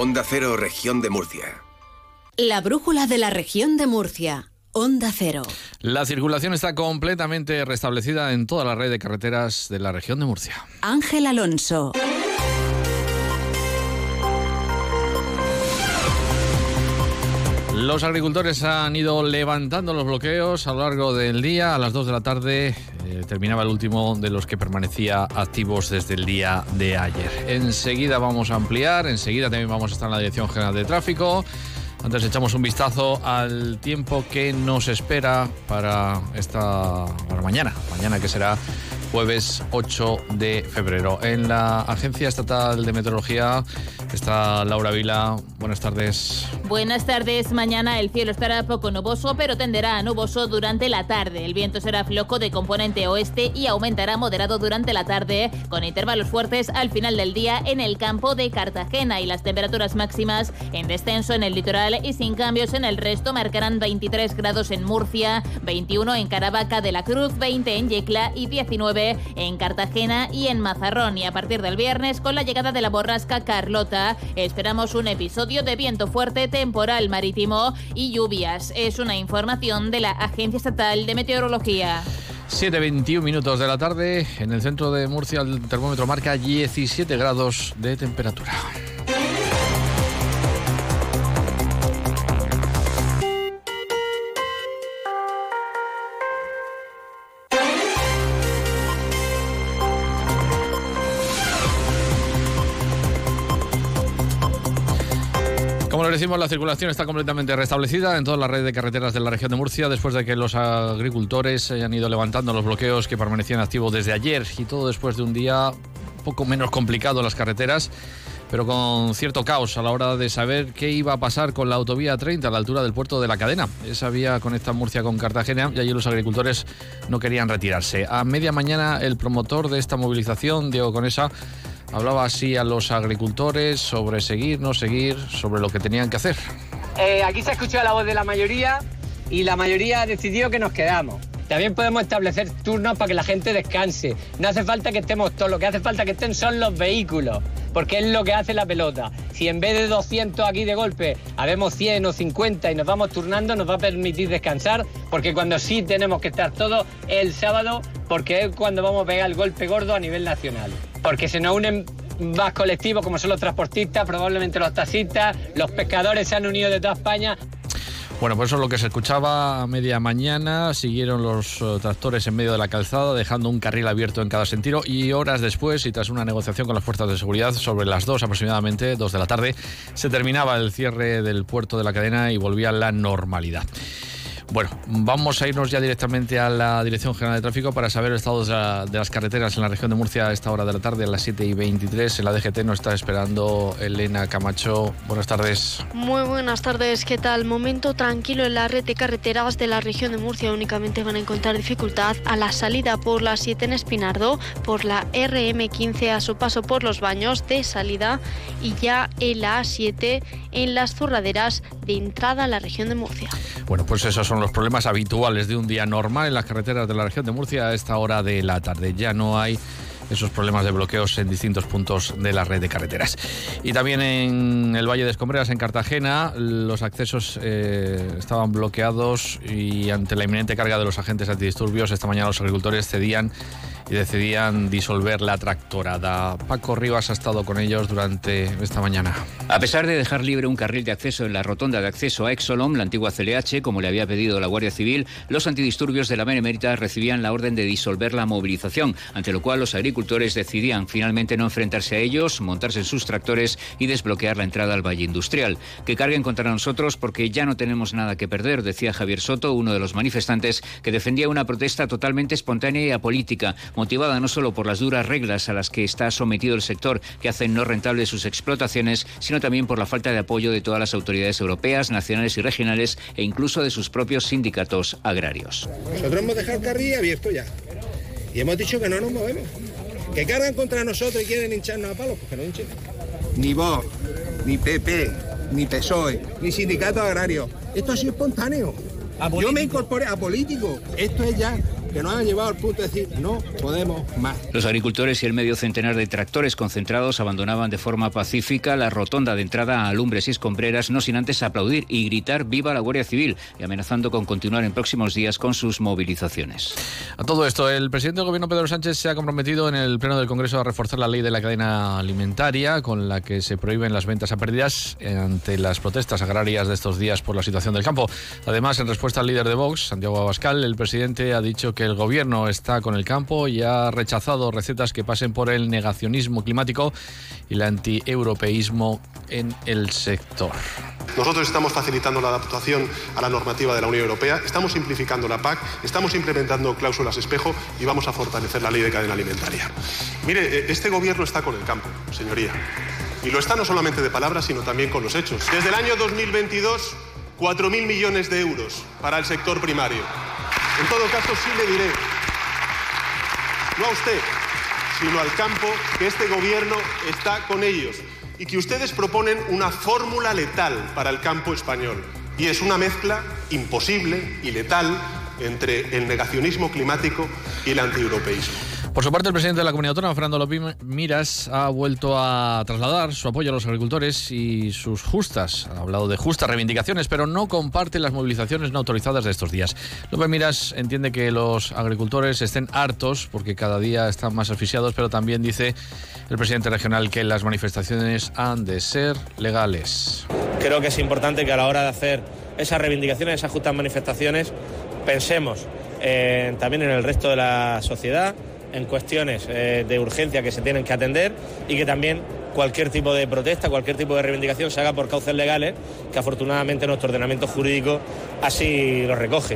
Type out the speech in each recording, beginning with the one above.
Onda Cero, región de Murcia. La brújula de la región de Murcia. Onda Cero. La circulación está completamente restablecida en toda la red de carreteras de la región de Murcia. Ángel Alonso. Los agricultores han ido levantando los bloqueos a lo largo del día. A las 2 de la tarde eh, terminaba el último de los que permanecía activos desde el día de ayer. Enseguida vamos a ampliar, enseguida también vamos a estar en la Dirección General de Tráfico. Antes echamos un vistazo al tiempo que nos espera para esta mañana, mañana que será jueves 8 de febrero. En la Agencia Estatal de Meteorología está Laura Vila. Buenas tardes. Buenas tardes. Mañana el cielo estará poco nuboso, pero tenderá a nuboso durante la tarde. El viento será floco de componente oeste y aumentará moderado durante la tarde, con intervalos fuertes al final del día en el campo de Cartagena y las temperaturas máximas en descenso en el litoral y sin cambios en el resto marcarán 23 grados en Murcia, 21 en Caravaca de la Cruz, 20 en Yecla y 19 en Cartagena y en Mazarrón. Y a partir del viernes, con la llegada de la borrasca Carlota, esperamos un episodio de viento fuerte, temporal marítimo y lluvias. Es una información de la Agencia Estatal de Meteorología. 7.21 minutos de la tarde, en el centro de Murcia el termómetro marca 17 grados de temperatura. Como les decimos, la circulación está completamente restablecida en toda la red de carreteras de la región de Murcia después de que los agricultores hayan ido levantando los bloqueos que permanecían activos desde ayer y todo después de un día poco menos complicado en las carreteras pero con cierto caos a la hora de saber qué iba a pasar con la autovía 30 a la altura del puerto de la cadena. Esa vía conecta Murcia con Cartagena y allí los agricultores no querían retirarse. A media mañana el promotor de esta movilización, Diego Conesa, hablaba así a los agricultores sobre seguir, no seguir, sobre lo que tenían que hacer. Eh, aquí se ha escuchado la voz de la mayoría y la mayoría ha decidido que nos quedamos. También podemos establecer turnos para que la gente descanse. No hace falta que estemos todos, lo que hace falta que estén son los vehículos, porque es lo que hace la pelota. Si en vez de 200 aquí de golpe habemos 100 o 50 y nos vamos turnando, nos va a permitir descansar, porque cuando sí tenemos que estar todos el sábado, porque es cuando vamos a pegar el golpe gordo a nivel nacional. Porque se nos unen más colectivos como son los transportistas, probablemente los taxistas, los pescadores se han unido de toda España. Bueno, pues eso es lo que se escuchaba a media mañana. Siguieron los uh, tractores en medio de la calzada, dejando un carril abierto en cada sentido. Y horas después, y tras una negociación con las fuerzas de seguridad, sobre las dos aproximadamente, dos de la tarde, se terminaba el cierre del puerto de la cadena y volvía la normalidad. Bueno, vamos a irnos ya directamente a la Dirección General de Tráfico para saber el estado de, la, de, las carreteras en la región de Murcia a esta hora de la tarde, a las 7 y 23. En la DGT nos está esperando Elena Camacho. Buenas tardes. Muy buenas tardes. ¿Qué tal? Momento tranquilo en la red de carreteras de la región de Murcia. Únicamente van a encontrar dificultad a la salida por la 7 en Espinardo, por la RM15 a su paso por los baños de salida y ya en la A7 en las zurraderas de entrada a la región de Murcia. Bueno, pues esos son los problemas habituales de un día normal en las carreteras de la región de Murcia a esta hora de la tarde. Ya no hay esos problemas de bloqueos en distintos puntos de la red de carreteras. Y también en el Valle de Escombreras, en Cartagena, los accesos eh, estaban bloqueados y ante la inminente carga de los agentes antidisturbios, esta mañana los agricultores cedían y decidían disolver la tractorada. Paco Rivas ha estado con ellos durante esta mañana. A pesar de dejar libre un carril de acceso en la rotonda de acceso a Exolom, la antigua CLH, como le había pedido la Guardia Civil, los antidisturbios de la Benemérita recibían la orden de disolver la movilización, ante lo cual los agricultores decidían finalmente no enfrentarse a ellos, montarse en sus tractores y desbloquear la entrada al Valle Industrial. Que carguen contra nosotros porque ya no tenemos nada que perder, decía Javier Soto, uno de los manifestantes que defendía una protesta totalmente espontánea y apolítica, motivada no solo por las duras reglas a las que está sometido el sector que hacen no rentables sus explotaciones, sino también por la falta de apoyo de todas las autoridades europeas, nacionales y regionales e incluso de sus propios sindicatos agrarios. Nosotros hemos dejado el carril abierto ya y hemos dicho que no nos movemos. Que cargan contra nosotros y quieren hincharnos a palos, pues que no hinchen. Ni vos, ni PP, ni PSOE, ni sindicato agrario. Esto ha sido espontáneo. Yo me incorporé a político. Esto es ya que nos han llevado al punto de decir no podemos más. Los agricultores y el medio centenar de tractores concentrados abandonaban de forma pacífica la rotonda de entrada a Lumbres y Escombreras, no sin antes aplaudir y gritar viva la Guardia Civil y amenazando con continuar en próximos días con sus movilizaciones. A todo esto, el presidente del gobierno Pedro Sánchez se ha comprometido en el Pleno del Congreso a reforzar la ley de la cadena alimentaria con la que se prohíben las ventas a pérdidas ante las protestas agrarias de estos días por la situación del campo. Además, en respuesta al líder de Vox, Santiago Abascal, el presidente ha dicho que el gobierno está con el campo y ha rechazado recetas que pasen por el negacionismo climático y el antieuropeísmo en el sector. Nosotros estamos facilitando la adaptación a la normativa de la Unión Europea, estamos simplificando la PAC, estamos implementando cláusulas espejo y vamos a fortalecer la ley de cadena alimentaria. Mire, eh, este gobierno está con el campo, señoría. Y lo está no solamente de palabras, sino también con los hechos. Desde el año 2022, 4.000 millones de euros para el sector primario. En todo caso, sí le diré, no a usted, sino al campo, que este gobierno está con ellos y que ustedes proponen una fórmula letal para el campo español. Y es una mezcla imposible y letal entre el negacionismo climático y el antieuropeísmo. Por su parte, el presidente de la Comunidad Autónoma, Fernando López Miras, ha vuelto a trasladar su apoyo a los agricultores y sus justas, ha hablado de justas reivindicaciones, pero no comparte las movilizaciones no autorizadas de estos días. López Miras entiende que los agricultores estén hartos porque cada día están más asfixiados, pero también dice el presidente regional que las manifestaciones han de ser legales. Creo que es importante que a la hora de hacer esas reivindicaciones, esas justas manifestaciones, pensemos eh, también en el resto de la sociedad, en cuestiones eh, de urgencia que se tienen que atender y que también cualquier tipo de protesta, cualquier tipo de reivindicación se haga por cauces legales, que afortunadamente nuestro ordenamiento jurídico así lo recoge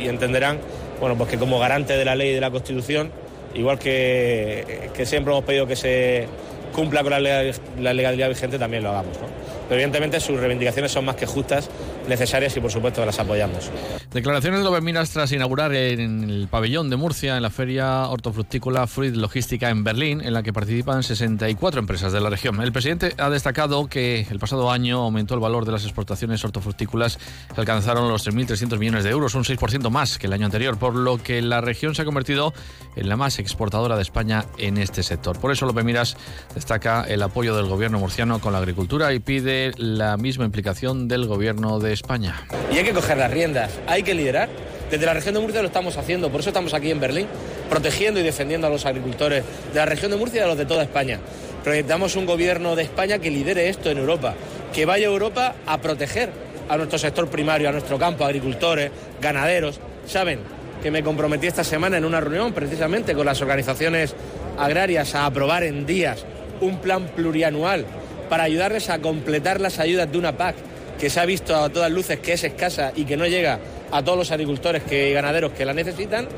y, entenderán bueno, pues que como garante de la ley y de la Constitución, igual que, que siempre hemos pedido que se cumpla con la legalidad, la legalidad vigente, también lo hagamos. ¿no? Pero evidentemente sus reivindicaciones son más que justas, necesarias y por supuesto las apoyamos. Declaraciones de Miras tras inaugurar en el pabellón de Murcia, en la feria hortofrutícola Fruit Logística en Berlín, en la que participan 64 empresas de la región. El presidente ha destacado que el pasado año aumentó el valor de las exportaciones hortofrutícolas que alcanzaron los 3.300 millones de euros, un 6% más que el año anterior, por lo que la región se ha convertido en la más exportadora de España en este sector. Por eso López Miras destaca el apoyo del gobierno murciano con la agricultura y pide la misma implicación del gobierno de España. Y hay que coger las riendas, hay que liderar. Desde la región de Murcia lo estamos haciendo, por eso estamos aquí en Berlín, protegiendo y defendiendo a los agricultores de la región de Murcia y a los de toda España. Pero necesitamos un gobierno de España que lidere esto en Europa, que vaya a Europa a proteger a nuestro sector primario, a nuestro campo, agricultores, ganaderos. Saben que me comprometí esta semana en una reunión precisamente con las organizaciones agrarias a aprobar en días un plan plurianual para ayudarles a completar las ayudas de una PAC que se ha visto a todas luces que es escasa y que no llega a todos los agricultores y ganaderos que la necesitan.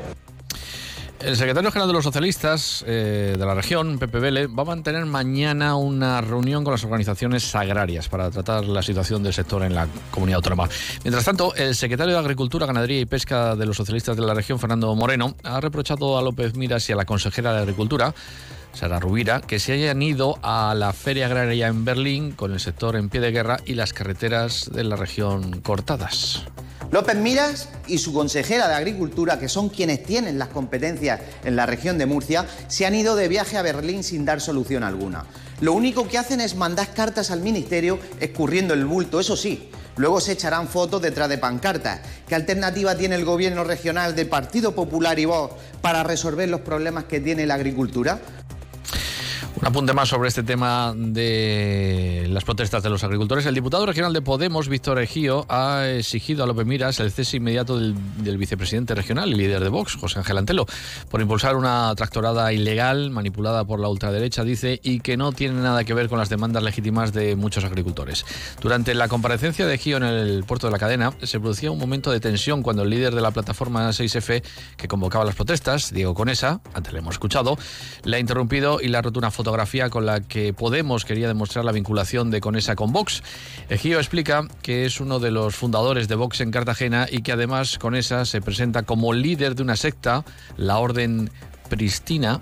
El secretario general de los socialistas eh, de la región, Pepe Vélez, va a mantener mañana una reunión con las organizaciones agrarias para tratar la situación del sector en la comunidad autónoma. Mientras tanto, el secretario de Agricultura, Ganadería y Pesca de los socialistas de la región, Fernando Moreno, ha reprochado a López Miras y a la consejera de Agricultura Sara Rubira, que se hayan ido a la feria agraria en Berlín con el sector en pie de guerra y las carreteras de la región cortadas. López Miras y su consejera de Agricultura, que son quienes tienen las competencias en la región de Murcia, se han ido de viaje a Berlín sin dar solución alguna. Lo único que hacen es mandar cartas al Ministerio escurriendo el bulto, eso sí. Luego se echarán fotos detrás de pancartas. ¿Qué alternativa tiene el gobierno regional del Partido Popular y Vox para resolver los problemas que tiene la agricultura? Un apunte más sobre este tema de las protestas de los agricultores. El diputado regional de Podemos, Víctor Ejío, ha exigido a López Miras el cese inmediato del, del, vicepresidente regional y líder de Vox, José Ángel Antelo, por impulsar una tractorada ilegal manipulada por la ultraderecha, dice, y que no tiene nada que ver con las demandas legítimas de muchos agricultores. Durante la comparecencia de Ejío en el puerto de la cadena, se producía un momento de tensión cuando el líder de la plataforma 6F, que convocaba las protestas, Diego Conesa, antes le hemos escuchado, le ha interrumpido y le ha roto una foto fotografía con la que Podemos quería demostrar la vinculación de Conesa con Vox. Ejío explica que es uno de los fundadores de Vox en Cartagena y que además Conesa se presenta como líder de una secta, la Orden Pristina,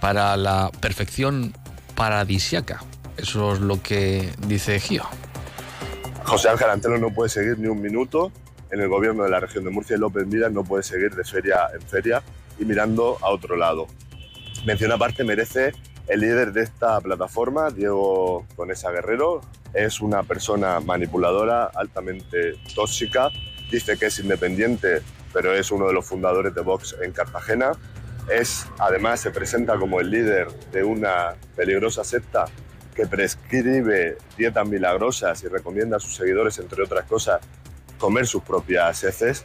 para la perfección paradisiaca. Eso es lo que dice Ejío. José Ángel Antelo no puede seguir ni un minuto en el gobierno de la región de Murcia y López Miras no puede seguir de feria en feria y mirando a otro lado. Mención aparte merece el líder de esta plataforma, Diego Conesa Guerrero, es una persona manipuladora, altamente tóxica, dice que es independiente, pero es uno de los fundadores de Vox en Cartagena. Es, además, se presenta como el líder de una peligrosa secta que prescribe dietas milagrosas y recomienda a sus seguidores, entre otras cosas, comer sus propias heces.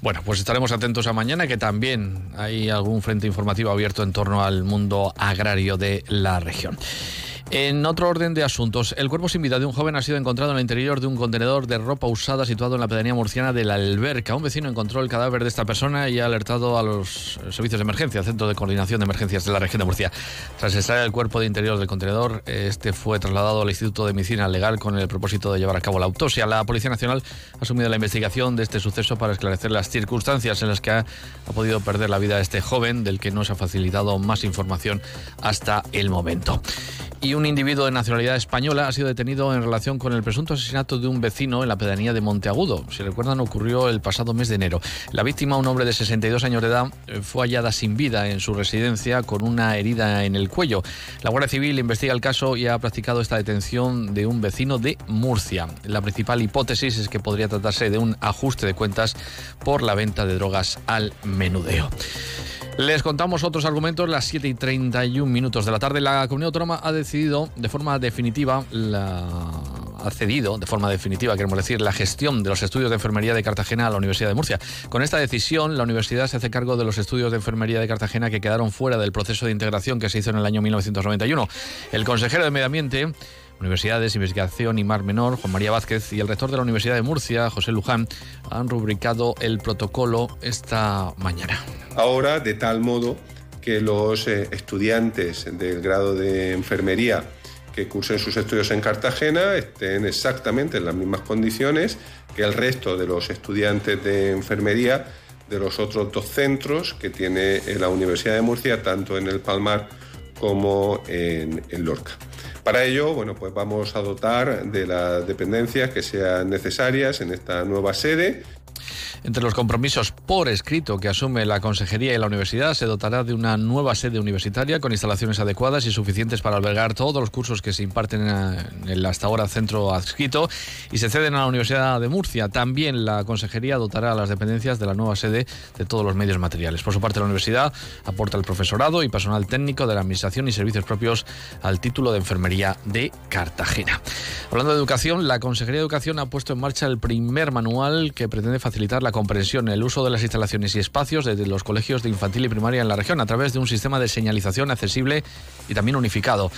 Bueno, pues estaremos atentos a mañana, que también hay algún frente informativo abierto en torno al mundo agrario de la región. En otro orden de asuntos, el cuerpo sin vida de un joven ha sido encontrado en el interior de un contenedor de ropa usada situado en la pedanía murciana de la Alberca. Un vecino encontró el cadáver de esta persona y ha alertado a los servicios de emergencia, Centro de Coordinación de Emergencias de la región de Murcia. Tras extraer el cuerpo de interior del contenedor, este fue trasladado al Instituto de Medicina Legal con el propósito de llevar a cabo la autopsia. La Policía Nacional ha asumido la investigación de este suceso para esclarecer las circunstancias en las que ha, podido perder la vida este joven, del que no se ha facilitado más información hasta el momento y un individuo de nacionalidad española ha sido detenido en relación con el presunto asesinato de un vecino en la pedanía de Monteagudo. Si recuerdan, ocurrió el pasado mes de enero. La víctima, un hombre de 62 años de edad, eh, fue hallada sin vida en su residencia con una herida en el cuello. La Guardia Civil investiga el caso y ha practicado esta detención de un vecino de Murcia. La principal hipótesis es que podría tratarse de un ajuste de cuentas por la venta de drogas al menudeo. Les contamos otros argumentos. Las 7 y 31 minutos de la tarde, la comunidad autónoma ha decidido de forma definitiva, ha cedido de forma definitiva, queremos decir, la gestión de los estudios de enfermería de Cartagena a la Universidad de Murcia. Con esta decisión, la universidad se hace cargo de los estudios de enfermería de Cartagena que quedaron fuera del proceso de integración que se hizo en el año 1991. El consejero de Medio Ambiente Universidades, Investigación y Mar Menor, Juan María Vázquez, y el rector de la Universidad de Murcia, José Luján, han rubricado el protocolo esta mañana. Ahora, de tal modo que los eh, estudiantes del grado de enfermería que cursen sus estudios en Cartagena estén exactamente en las mismas condiciones que el resto de los estudiantes de enfermería de los otros dos centros que tiene la Universidad de Murcia, tanto en el Palmar como en, en Lorca. Para ello, bueno, pues vamos a dotar de las dependencias que sean necesarias en esta nueva sede entre los compromisos por escrito que asume la Consejería y la Universidad, se dotará de una nueva sede universitaria con instalaciones adecuadas y suficientes para albergar todos los cursos que se imparten en el hasta ahora centro adscrito y se ceden a la Universidad de Murcia. También la Consejería dotará a las dependencias de la nueva sede de todos los medios materiales. Por su parte, la Universidad aporta el profesorado y personal técnico de la Administración y servicios propios al título de Enfermería de Cartagena. Hablando de educación, la Consejería de Educación ha puesto en marcha el primer manual que pretende facilitar la la comprensión, el uso de las instalaciones y espacios de los colegios de infantil y primaria en la región a través de un sistema de señalización accesible y también unificado.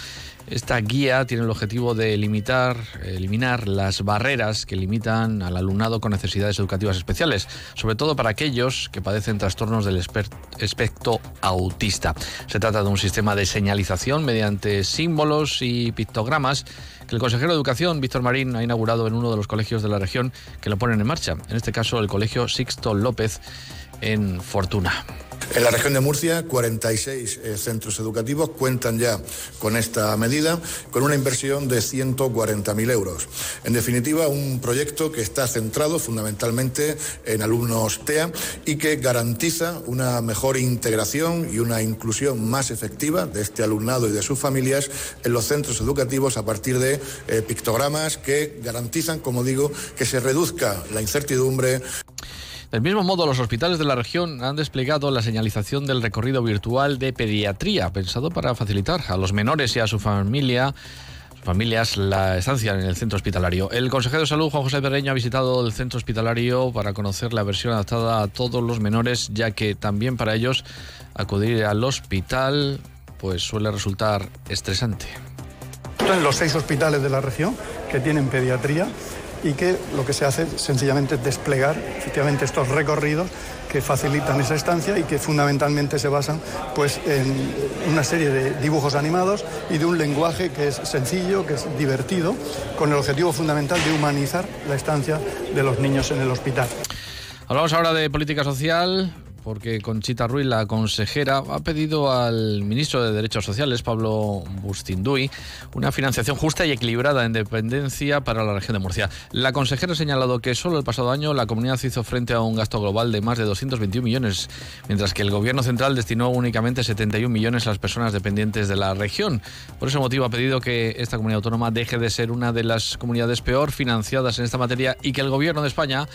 Esta guía tiene el objetivo de limitar, eliminar las barreras que limitan al alumnado con necesidades educativas especiales, sobre todo para aquellos que padecen trastornos del espectro autista. Se trata de un sistema de señalización mediante símbolos y pictogramas que el consejero de Educación, Víctor Marín, ha inaugurado en uno de los colegios de la región que lo ponen en marcha, en este caso el Colegio Sixto López en Fortuna. En la región de Murcia, 46 eh, centros educativos cuentan ya con esta medida, con una inversión de 140.000 euros. En definitiva, un proyecto que está centrado fundamentalmente en alumnos TEA y que garantiza una mejor integración y una inclusión más efectiva de este alumnado y de sus familias en los centros educativos a partir de eh, pictogramas que garantizan, como digo, que se reduzca la incertidumbre. Del mismo modo, los hospitales de la región han desplegado la señalización del recorrido virtual de pediatría, pensado para facilitar a los menores y a su familia familias la estancia en el centro hospitalario. El consejero de salud, Juan José Berreño, ha visitado el centro hospitalario para conocer la versión adaptada a todos los menores, ya que también para ellos acudir al hospital pues suele resultar estresante. En los seis hospitales de la región que tienen pediatría y que lo que se hace sencillamente es desplegar efectivamente estos recorridos que facilitan esa estancia y que fundamentalmente se basan pues, en una serie de dibujos animados y de un lenguaje que es sencillo, que es divertido, con el objetivo fundamental de humanizar la estancia de los niños en el hospital. Hablamos ahora de política social porque Conchita Ruiz, la consejera, ha pedido al ministro de Derechos Sociales, Pablo Bustinduy, una financiación justa y equilibrada en dependencia para la región de Murcia. La consejera ha señalado que solo el pasado año la comunidad hizo frente a un gasto global de más de 221 millones, mientras que el gobierno central destinó únicamente 71 millones a las personas dependientes de la región. Por ese motivo ha pedido que esta comunidad autónoma deje de ser una de las comunidades peor financiadas en esta materia y que el gobierno de España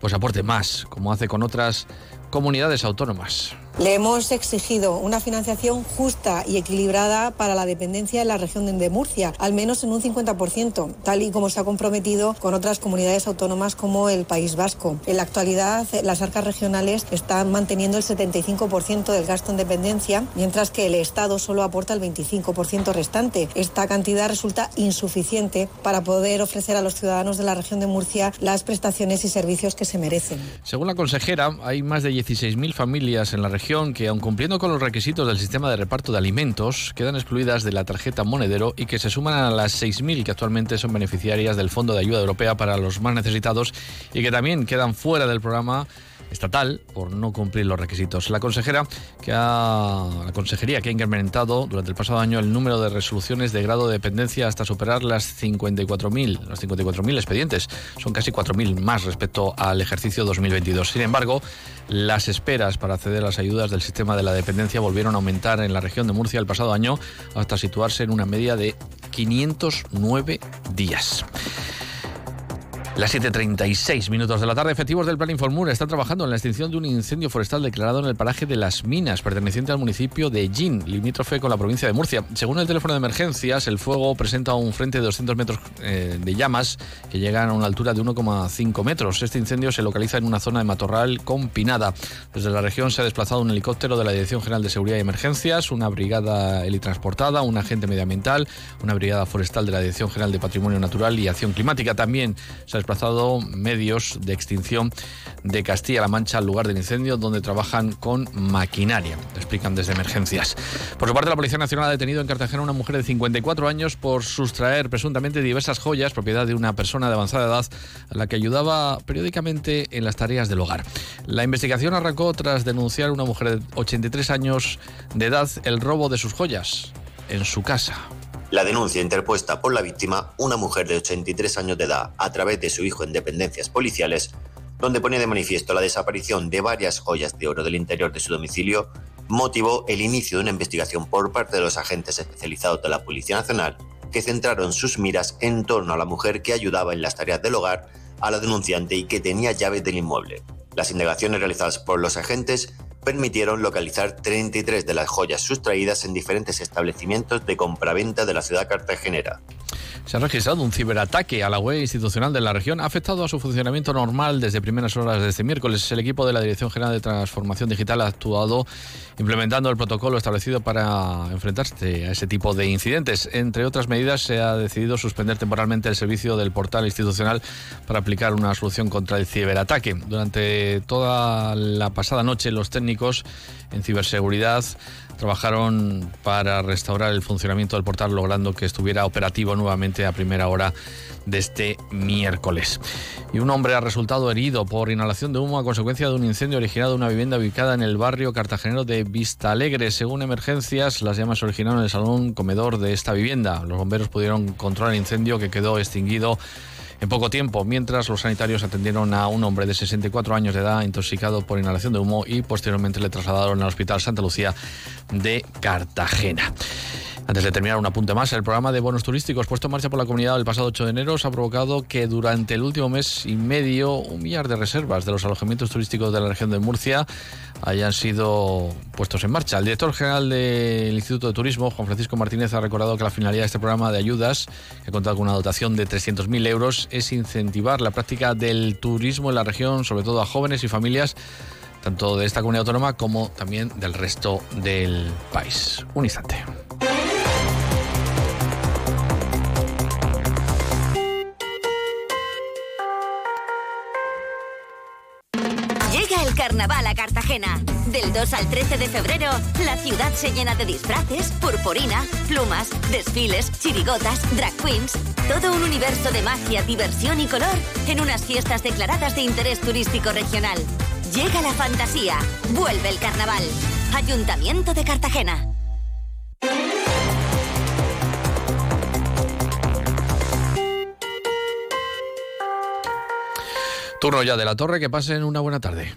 pues aporte más, como hace con otras comunidades autónomas. Le hemos exigido una financiación justa y equilibrada para la dependencia de la región de Murcia, al menos en un 50%, tal y como se ha comprometido con otras comunidades autónomas como el País Vasco. En la actualidad, las arcas regionales están manteniendo el 75% del gasto en dependencia, mientras que el Estado solo aporta el 25% restante. Esta cantidad resulta insuficiente para poder ofrecer a los ciudadanos de la región de Murcia las prestaciones y servicios que se merecen. Según la consejera, hay más de 16.000 familias en la región que, aun cumpliendo con los requisitos del sistema de reparto de alimentos, quedan excluidas de la tarjeta monedero y que se suman a las 6.000 que actualmente son beneficiarias del Fondo de Ayuda Europea para los más necesitados y que también quedan fuera del programa estatal por no cumplir los requisitos. La consejera que ha, la consejería que ha incrementado durante el pasado año el número de resoluciones de grado de dependencia hasta superar las 54.000, los 54.000 expedientes. Son casi 4.000 más respecto al ejercicio 2022. Sin embargo, las esperas para acceder a las ayudas del sistema de la dependencia volvieron a aumentar en la región de Murcia el pasado año hasta situarse en una media de 509 días. Las 7.36 minutos de la tarde, efectivos del Plan Informur están trabajando en la extinción de un incendio forestal declarado en el paraje de Las Minas, perteneciente al municipio de Gin, limítrofe con la provincia de Murcia. Según el teléfono de emergencias, el fuego presenta un frente de 200 metros eh, de llamas que llegan a una altura de 1,5 metros. Este incendio se localiza en una zona de matorral compinada. Desde la región se ha desplazado un helicóptero de la Dirección General de Seguridad y Emergencias, una brigada helitransportada, un agente medioambiental, una brigada forestal de la Dirección General de Patrimonio Natural y Acción Climática. También se ha desplazado medios de extinción de Castilla-La Mancha al lugar del incendio, donde trabajan con maquinaria, explican desde emergencias. Por su parte, la Policía Nacional ha detenido en Cartagena una mujer de 54 años por sustraer presuntamente diversas joyas, propiedad de una persona de avanzada edad, a la que ayudaba periódicamente en las tareas del hogar. La investigación arrancó tras denunciar a una mujer de 83 años de edad el robo de sus joyas en su casa. La denuncia interpuesta por la víctima, una mujer de 83 años de edad, a través de su hijo en dependencias policiales, donde pone de manifiesto la desaparición de varias joyas de oro del interior de su domicilio, motivó el inicio de una investigación por parte de los agentes especializados de la Policía Nacional, que centraron sus miras en torno a la mujer que ayudaba en las tareas del hogar a la denunciante y que tenía llaves del inmueble. Las indagaciones realizadas por los agentes permitieron localizar 33 de las joyas sustraídas en diferentes establecimientos de compraventa de la ciudad cartagenera. Se ha registrado un ciberataque a la web institucional de la región. Ha afectado a su funcionamiento normal desde primeras horas de este miércoles. El equipo de la Dirección General de Transformación Digital ha actuado implementando el protocolo establecido para enfrentarse a ese tipo de incidentes. Entre otras medidas, se ha decidido suspender temporalmente el servicio del portal institucional para aplicar una solución contra el ciberataque. Durante toda la pasada noche, los técnicos en ciberseguridad trabajaron para restaurar el funcionamiento del portal, logrando que estuviera operativo nuevamente a primera hora de este miércoles. Y un hombre ha resultado herido por inhalación de humo a consecuencia de un incendio originado en una vivienda ubicada en el barrio cartagenero de Vista Alegre. Según emergencias, las llamas originaron en el salón comedor de esta vivienda. Los bomberos pudieron controlar el incendio que quedó extinguido en poco tiempo, mientras los sanitarios atendieron a un hombre de 64 años de edad intoxicado por inhalación de humo y posteriormente le trasladaron al Hospital Santa Lucía de Cartagena. Antes de terminar, un apunte más. El programa de bonos turísticos puesto en marcha por la comunidad el pasado 8 de enero ha provocado que durante el último mes y medio un millar de reservas de los alojamientos turísticos de la región de Murcia hayan sido puestos en marcha. El director general del Instituto de Turismo, Juan Francisco Martínez, ha recordado que la finalidad de este programa de ayudas, que contado con una dotación de 300.000 euros, es incentivar la práctica del turismo en la región, sobre todo a jóvenes y familias tanto de esta comunidad autónoma como también del resto del país. Un instante. el carnaval a Cartagena. Del 2 al 13 de febrero, la ciudad se llena de disfraces, purpurina, plumas, desfiles, chirigotas, drag queens. Todo un universo de magia, diversión y color en unas fiestas declaradas de interés turístico regional. Llega la fantasía, vuelve el carnaval. Ayuntamiento de Cartagena. Turno ya de la torre, que pasen una buena tarde.